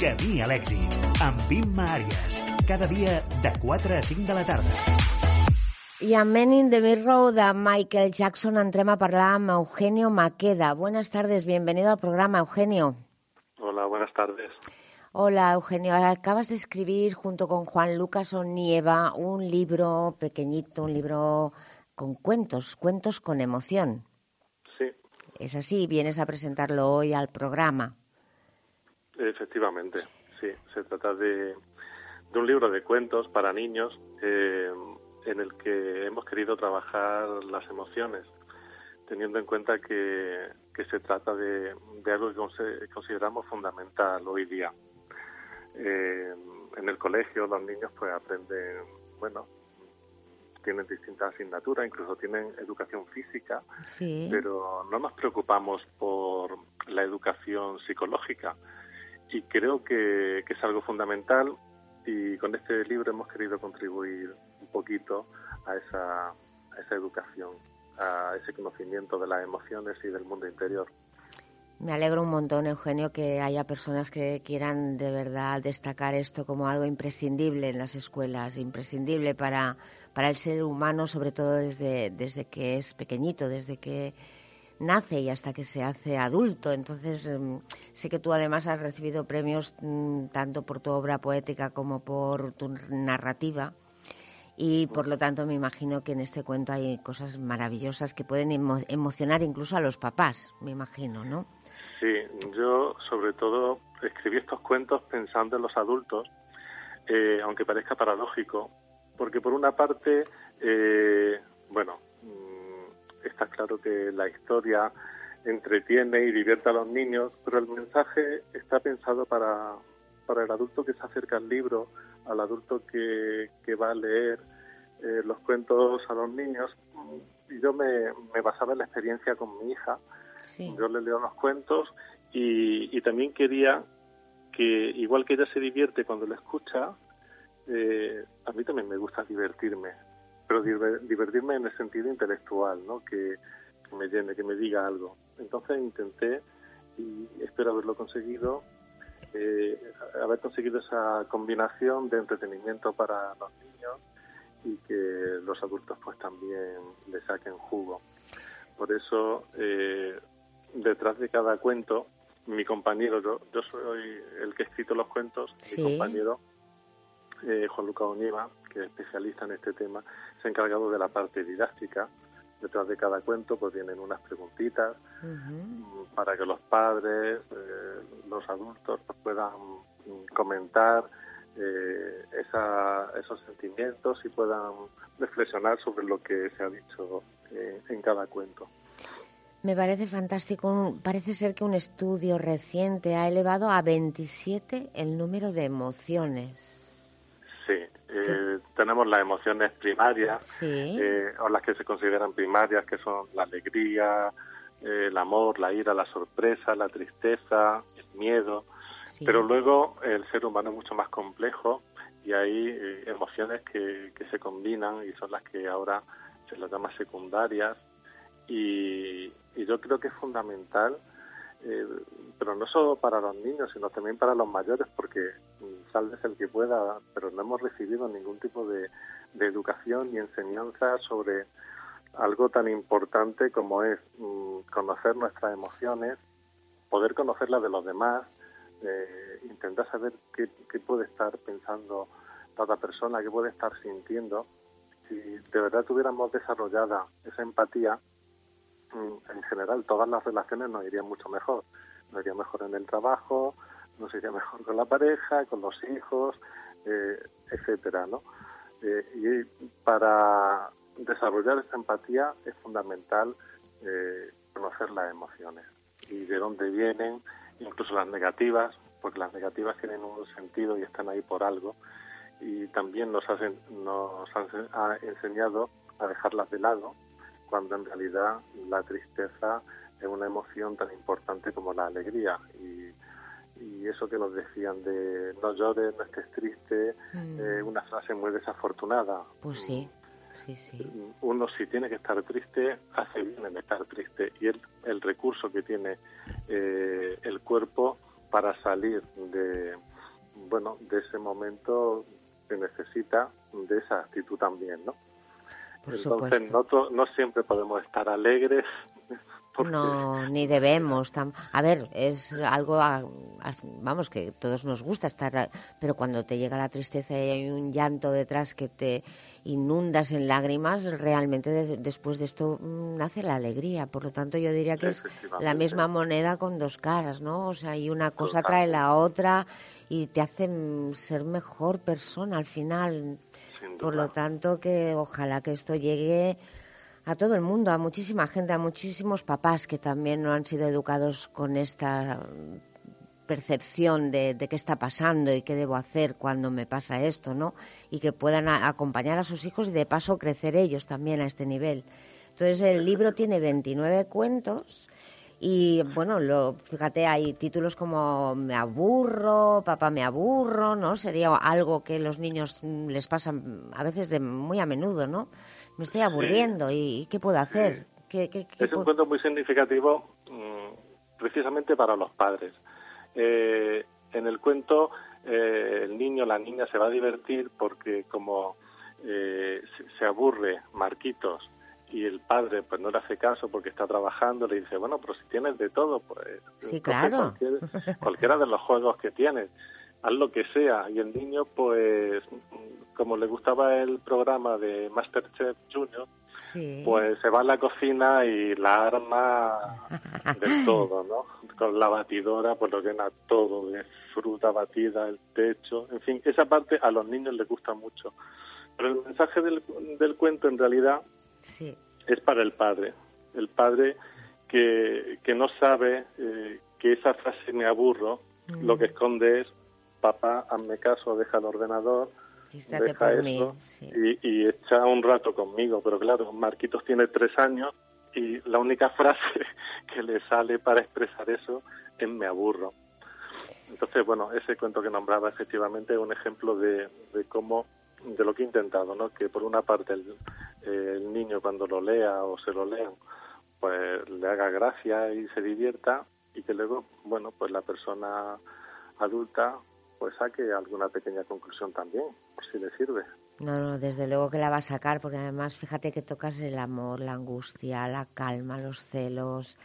Camí a l'èxit, amb Imma Àries. Cada dia de 4 a 5 de la tarda. I a Men in the Mirror de Michael Jackson entrem a parlar amb Eugenio Maqueda. Buenas tardes, bienvenido al programa, Eugenio. Hola, buenas tardes. Hola, Eugenio. Acabas de escribir junto con Juan Lucas Onieva un libro pequeñito, un libro con cuentos, cuentos con emoción. Sí, Es así, vienes a presentarlo hoy al programa. Efectivamente. Sí, se trata de, de un libro de cuentos para niños eh, en el que hemos querido trabajar las emociones, teniendo en cuenta que, que se trata de, de algo que consideramos fundamental hoy día. Eh, en el colegio los niños pues aprenden, bueno, tienen distintas asignaturas, incluso tienen educación física, Sí. pero no nos preocupamos por la educación psicológica y creo que, que es algo fundamental y con este libro hemos querido contribuir un poquito a esa, esa educación, a ese conocimiento de las emociones y del mundo interior. Me alegro un montón, Eugenio, que haya personas que quieran de verdad destacar esto como algo imprescindible en las escuelas, imprescindible para, para el ser humano, sobre todo desde, desde que es pequeñito, desde que nace y hasta que se hace adulto. Entonces, em, sé que tú además has recibido premios mm, tanto por tu obra poética como por tu narrativa. Y por lo tanto me imagino que en este cuento hay cosas maravillosas que pueden emo- emocionar incluso a los papás, me imagino, ¿no? Sí, yo sobre todo escribí estos cuentos pensando en los adultos, eh, aunque parezca paradójico, porque por una parte, eh, bueno, mm, está claro que la historia entretiene y divierte a los niños, pero el mensaje está pensado para, para el adulto que se acerca al libro, al adulto que, que va a leer eh, los cuentos a los niños. Y yo me, me basaba en la experiencia con mi hija, Sí. yo le leo los cuentos y, y también quería que, igual que ella se divierte cuando lo escucha, eh, a mí también me gusta divertirme, pero diver- divertirme en el sentido intelectual, ¿no? Que, que me llene, que me diga algo. Entonces intenté, y espero haberlo conseguido, eh, haber conseguido esa combinación de entretenimiento para los niños y que los adultos pues también le saquen jugo. Por eso, eh, detrás de cada cuento, mi compañero, yo, yo soy el que he escrito los cuentos, Sí. mi compañero, eh, Juan Lucas Onieva, que es especialista en este tema, se ha encargado de la parte didáctica. Detrás de cada cuento pues vienen unas preguntitas para que los padres, eh, los adultos pues, puedan mm, comentar eh, esa- esos sentimientos y puedan reflexionar sobre lo que se ha dicho eh, en cada cuento. Me parece fantástico. Parece ser que un estudio reciente ha elevado a 27 el número de emociones. Eh, tenemos las emociones primarias, Sí. eh, o las que se consideran primarias, que son la alegría, eh, el amor, la ira, la sorpresa, la tristeza, el miedo. sí. Pero luego el ser humano es mucho más complejo y hay eh, emociones que, que se combinan y son las que ahora se las llama secundarias. Y, y yo creo que es fundamental, eh, pero no solo para los niños, sino también para los mayores, porque mm, tal vez el que pueda, pero no hemos recibido ningún tipo de, educación ni enseñanza sobre algo tan importante como es mm, conocer nuestras emociones, poder conocer las de los demás, eh, intentar saber qué, qué puede estar pensando la otra persona, qué puede estar sintiendo. Si de verdad tuviéramos desarrollada esa empatía, en general todas las relaciones nos irían mucho mejor. Nos iría mejor en el trabajo, nos iría mejor con la pareja, con los hijos, eh, etcétera, ¿no? Eh, y para desarrollar esa empatía es fundamental eh, conocer las emociones y de dónde vienen, incluso las negativas, porque las negativas tienen un sentido y están ahí por algo. Y también nos, hacen, nos han enseñado a dejarlas de lado, cuando en realidad la tristeza es una emoción tan importante como la alegría. Y, y eso que nos decían de no llores, no estés triste, mm. eh, una frase muy desafortunada. Pues sí. Sí, sí. Uno si tiene que estar triste, hace bien en estar triste y el, el recurso que tiene eh, el cuerpo para salir de bueno de ese momento que necesita de esa actitud también, ¿no? Entonces no, no siempre podemos estar alegres no, ni debemos. A ver, es algo, vamos, que todos nos gusta estar, pero cuando te llega la tristeza y hay un llanto detrás que te inundas en lágrimas, realmente después de esto mm, nace la alegría. Por lo tanto, yo diría que es la misma moneda con dos caras, ¿no? O sea, y una cosa trae la otra y te hace ser mejor persona al final. Por lo tanto, que ojalá que esto llegue a todo el mundo, a muchísima gente, a muchísimos papás que también no han sido educados con esta percepción de, qué está pasando y qué debo hacer cuando me pasa esto, ¿no? Y que puedan acompañar a sus hijos y de paso crecer ellos también a este nivel. Entonces el libro tiene 29 cuentos y bueno, lo, fíjate, hay títulos como Me aburro, Papá me aburro, ¿no? Sería algo que los niños les pasa a veces de muy a menudo, ¿no? me estoy aburriendo y, ¿qué puedo hacer? es un cuento muy significativo mm, precisamente para los padres. Eh, en el cuento eh, el niño, la niña se va a divertir porque como eh, se, aburre Marquitos y el padre pues no le hace caso porque está trabajando, le dice, bueno, pero si tienes de todo, pues sí, claro. cualquiera de los juegos que tienes, haz lo que sea. Y el niño pues como le gustaba el programa de Masterchef Junior, pues se va a la cocina y la arma del todo, ¿no? Con la batidora, pues lo llena todo, de fruta batida, el techo, en fin, esa parte a los niños les gusta mucho. Pero el mensaje del, del cuento en realidad es para el padre, el padre que, que no sabe eh, que esa frase me aburro, lo que esconde es, papá, hazme caso, deja el ordenador, deja eso y, echa un rato conmigo. Pero claro, Marquitos tiene tres años y la única frase que le sale para expresar eso es me aburro. Entonces, bueno, ese cuento que nombraba efectivamente es un ejemplo de, de cómo, de lo que he intentado, ¿no? Que por una parte el, el niño cuando lo lea o se lo lean, pues le haga gracia y se divierta y que luego, bueno, pues la persona adulta pues saque alguna pequeña conclusión también, por si le sirve. No, no, desde luego que la va a sacar, porque además fíjate que tocas el amor, la angustia, la calma, los celos,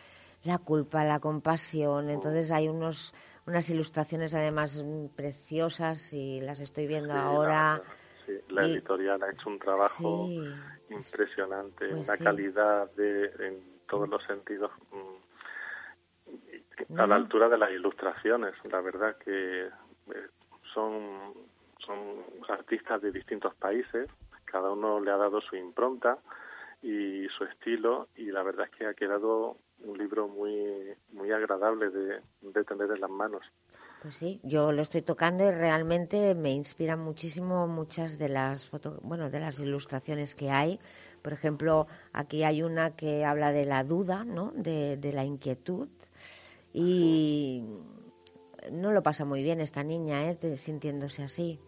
la culpa, la compasión. Entonces hay unos unas ilustraciones además preciosas y las estoy viendo ahora. sí, la editorial ha hecho un trabajo impresionante, pues una calidad de, en todos los sentidos mm, a la altura de las ilustraciones. La verdad que eh, son, son artistas de distintos países, cada uno le ha dado su impronta y su estilo y la verdad es que ha quedado un libro muy muy agradable de, de tener en las manos. Pues sí, yo lo estoy tocando y realmente me inspiran muchísimo muchas de las foto, bueno, de las ilustraciones que hay. Por ejemplo, aquí hay una que habla de la duda, ¿no? De, de la inquietud y no lo pasa muy bien esta niña, ¿eh? sintiéndose así.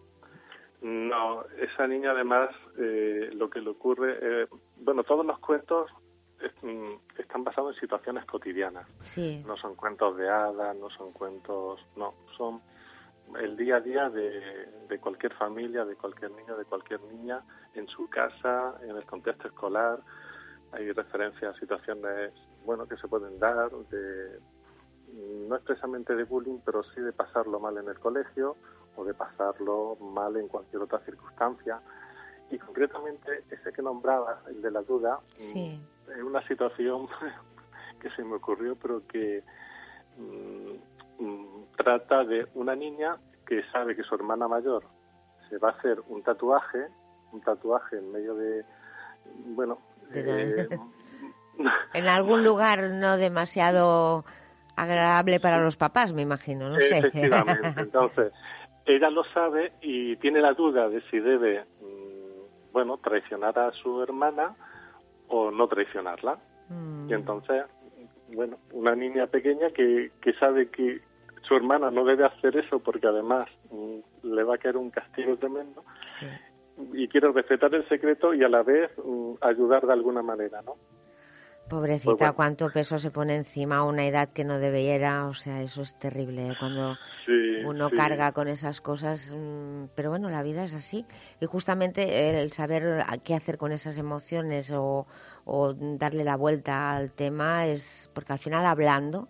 No, esa niña además eh, lo que le ocurre, eh, bueno, todos los cuentos mm, están basados en situaciones cotidianas. Sí. No son cuentos de hadas, no son cuentos, no, son el día a día de, de cualquier familia, de cualquier niño, de cualquier niña, en su casa, en el contexto escolar. Hay referencias a situaciones, bueno, que se pueden dar de no expresamente de bullying, pero sí de pasarlo mal en el colegio o de pasarlo mal en cualquier otra circunstancia. Y concretamente ese que nombraba, el de la duda, mm, es una situación que se me ocurrió, pero que mm, mm, trata de una niña que sabe que su hermana mayor se va a hacer un tatuaje, un tatuaje en medio de, bueno... Eh, en algún lugar no demasiado agradable para los papás, me imagino, no sé. Efectivamente. Entonces, ella lo sabe y tiene la duda de si debe, mm, bueno, traicionar a su hermana o no traicionarla. Mm. Y entonces, bueno, una niña pequeña que, que sabe que su hermana no debe hacer eso porque además mm, le va a caer un castigo tremendo y quiere respetar el secreto y a la vez ayudar de alguna manera, ¿no? Pobrecita, pues cuánto peso se pone encima a una edad que no debiera, o sea, eso es terrible ¿eh? cuando uno carga con esas cosas, mm, pero bueno, la vida es así. Y justamente el saber qué hacer con esas emociones o, o darle la vuelta al tema es porque al final hablando,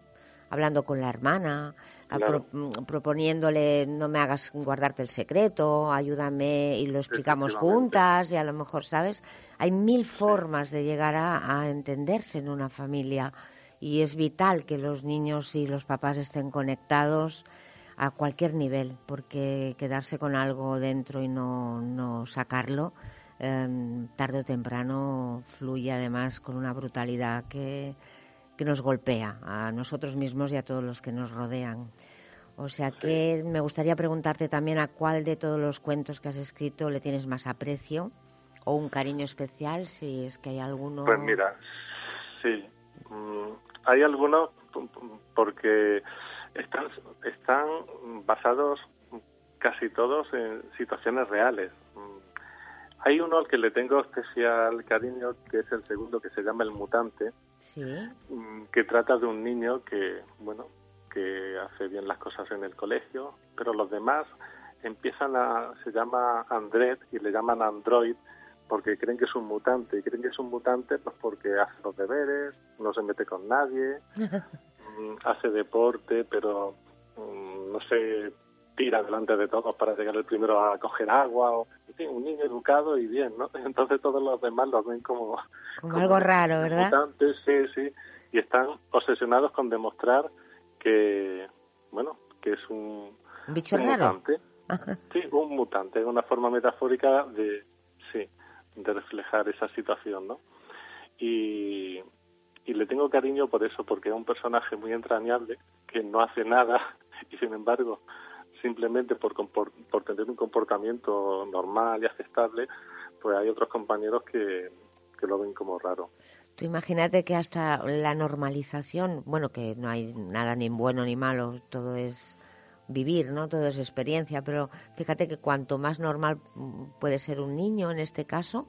hablando con la hermana, Mm, proponiéndole no me hagas guardarte el secreto, ayúdame y lo explicamos juntas y a lo mejor, ¿sabes? Hay mil formas de llegar a, entenderse en una familia y es vital que los niños y los papás estén conectados a cualquier nivel, porque quedarse con algo dentro y no, no sacarlo, em, tarde o temprano fluye además con una brutalidad que, que nos golpea a nosotros mismos y a todos los que nos rodean. O sea que me gustaría preguntarte también a cuál de todos los cuentos que has escrito le tienes más aprecio o un cariño especial, si es que hay alguno. Pues mira, sí, mm, hay algunos porque están, están basados casi todos en situaciones reales. Mm, hay uno al que le tengo especial cariño, que es el segundo, que se llama El Mutante, Mm, que trata de un niño que, bueno, que hace bien las cosas en el colegio, pero los demás empiezan a, se llama Andret y le llaman Android porque creen que es un mutante. Y creen que es un mutante pues porque hace los deberes, no se mete con nadie, mm, hace deporte, pero mm, no se tira delante de todos para llegar el primero a coger agua, o, un niño educado y bien, ¿no? Entonces todos los demás los ven como... Como, algo raro, ¿verdad? sí, sí, y están obsesionados con demostrar que, bueno, que es un, ¿Un bicho raro. mutante. Sí, un mutante, es una forma metafórica de, sí, de reflejar esa situación, ¿no? Y, y le tengo cariño por eso, porque es un personaje muy entrañable, que no hace nada y sin embargo simplemente por, por, tener un comportamiento normal y aceptable, pues hay otros compañeros que, que lo ven como raro. Tú imagínate que hasta la normalización, bueno, que no hay nada ni bueno ni malo, todo es vivir, ¿no? Todo es experiencia, pero fíjate que cuanto más normal puede ser un niño en este caso,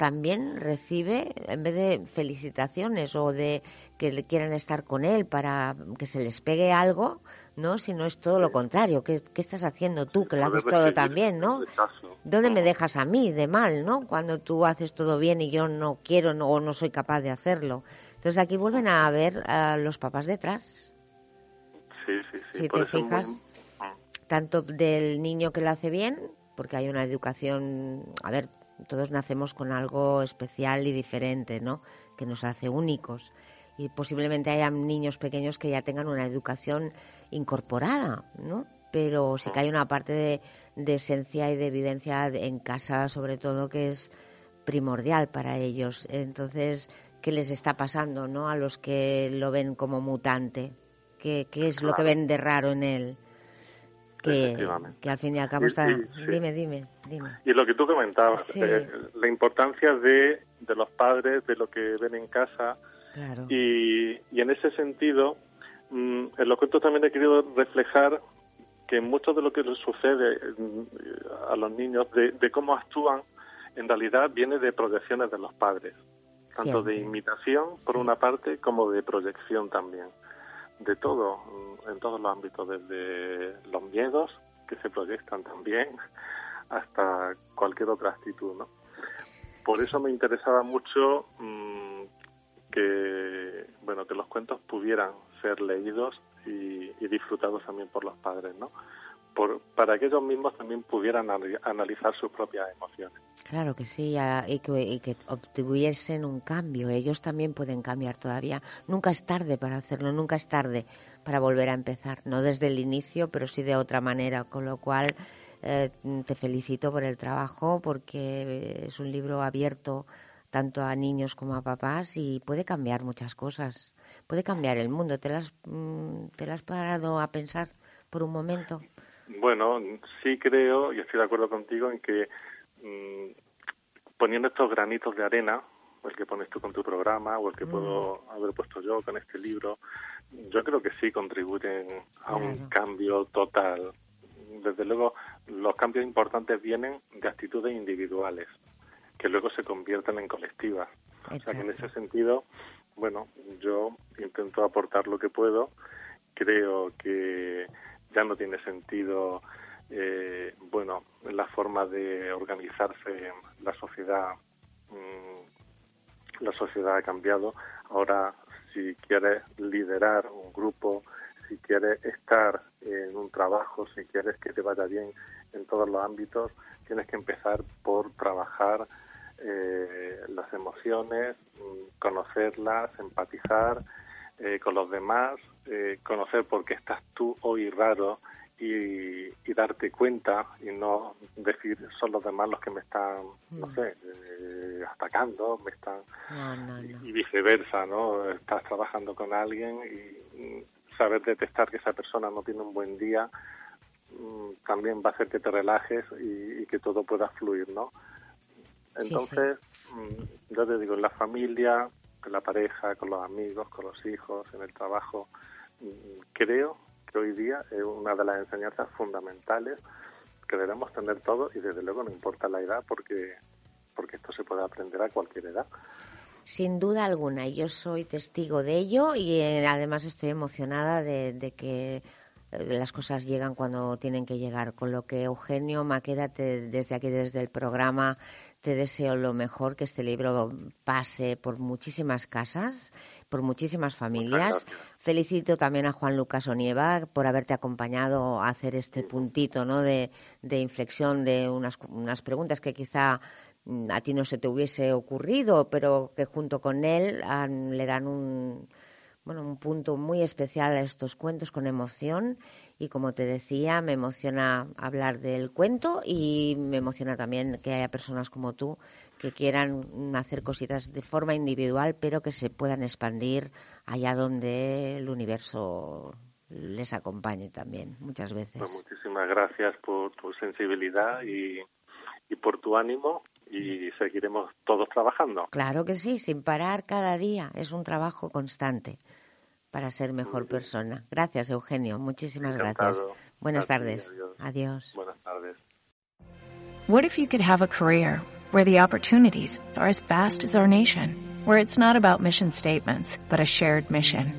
también recibe, en vez de felicitaciones o de que le quieran estar con él para que se les pegue algo, ¿no? Sino es todo lo contrario. ¿Qué, estás haciendo tú, que lo haces todo tan bien, ¿no? ¿Dónde me dejas a mí de mal, no? Cuando tú haces todo bien y yo no quiero no, o no soy capaz de hacerlo. Entonces aquí vuelven a ver a los papás detrás. Sí, sí, sí. Si te fijas, tanto del niño que lo hace bien, porque hay una educación, a ver, todos nacemos con algo especial y diferente, ¿no? Que nos hace únicos. Y posiblemente haya niños pequeños que ya tengan una educación incorporada, ¿no? Pero sí que hay una parte de, esencia y de vivencia en casa, sobre todo, que es primordial para ellos. Entonces, ¿qué les está pasando, no? A los que lo ven como mutante. ¿Qué, qué es lo que ven de raro en él? Que, al fin y al cabo está... Dime, dime, dime. Y lo que tú comentabas, eh, la importancia de, de los padres, de lo que ven en casa. Y, y en ese sentido, mm, en los cuentos también he querido reflejar que mucho de lo que les sucede mm, a los niños, de, cómo actúan, en realidad viene de proyecciones de los padres, tanto de imitación por una parte como de proyección también de todo, en todos los ámbitos, desde los miedos que se proyectan también hasta cualquier otra actitud, ¿no? Por eso me interesaba mucho mm, que, bueno, que los cuentos pudieran ser leídos y, y disfrutados también por los padres, ¿no? para que ellos mismos también pudieran analizar sus propias emociones. Claro que sí, y que, que obtuviesen un cambio. Ellos también pueden cambiar todavía. Nunca es tarde para hacerlo, nunca es tarde para volver a empezar. No desde el inicio, pero sí de otra manera. Con lo cual, eh, te felicito por el trabajo porque es un libro abierto tanto a niños como a papás y puede cambiar muchas cosas, puede cambiar el mundo. ¿Te las, mm, te las has parado a pensar por un momento? Bueno, sí creo y estoy de acuerdo contigo en que mm, poniendo estos granitos de arena, el que pones tú con tu programa o el que puedo mm. haber puesto yo con este libro, yo creo que sí contribuyen a un cambio total. Desde luego, los cambios importantes vienen de actitudes individuales, que luego se convierten en colectivas. O sea que en ese sentido, bueno, yo intento aportar lo que puedo. Creo que ya no tiene sentido, eh, bueno, la forma de organizarse la sociedad. Mm, la sociedad ha cambiado. Ahora, si quieres liderar un grupo, si quieres estar en un trabajo, si quieres que te vaya bien en todos los ámbitos, tienes que empezar por trabajar eh, las emociones, mm, conocerlas, empatizar eh, con los demás, eh, conocer por qué estás tú hoy raro y, darte cuenta y no decir son los demás los que me están, no mm. sé, atacando, me están y viceversa, ¿no? Estás trabajando con alguien y mm, saber detectar que esa persona no tiene un buen día también va a hacer que te relajes y, y que todo pueda fluir, ¿no? Entonces, mm, yo te digo, en la familia, con la pareja, con los amigos, con los hijos, en el trabajo, mm, creo hoy día es una de las enseñanzas fundamentales que debemos tener todos y desde luego no importa la edad porque, porque esto se puede aprender a cualquier edad. Sin duda alguna, yo soy testigo de ello y eh, además estoy emocionada de, de que eh, las cosas llegan cuando tienen que llegar. Con lo que, Eugenio Maqueda, desde aquí, desde el programa, te deseo lo mejor, que este libro pase por muchísimas casas, por muchísimas familias. Felicito también a Juan Lucas Onieva por haberte acompañado a hacer este puntito ¿no? de, inflexión de unas, unas preguntas que quizá mm, a ti no se te hubiese ocurrido, pero que junto con él le dan un, bueno, un punto muy especial a estos cuentos con emoción y como te decía, me emociona hablar del cuento y me emociona también que haya personas como tú que quieran hacer cositas de forma individual, pero que se puedan expandir allá donde el universo les acompañe también, muchas veces. Pues muchísimas gracias por tu sensibilidad y, y por tu ánimo y seguiremos todos trabajando. Claro que sí, sin parar cada día. Es un trabajo constante para ser mejor persona. Gracias, Eugenio. Muchísimas gracias. Buenas tardes. Adiós. Buenas tardes. What if you could have a career where the opportunities are as vast as our nation, where it's not about mission statements, but a shared mission?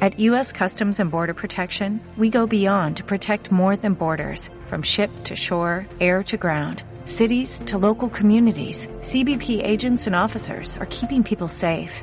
At U.S. Customs and Border Protection, we go beyond to protect more than borders, from ship to shore, air to ground cities to local communities, CBP agents and officers are keeping people safe.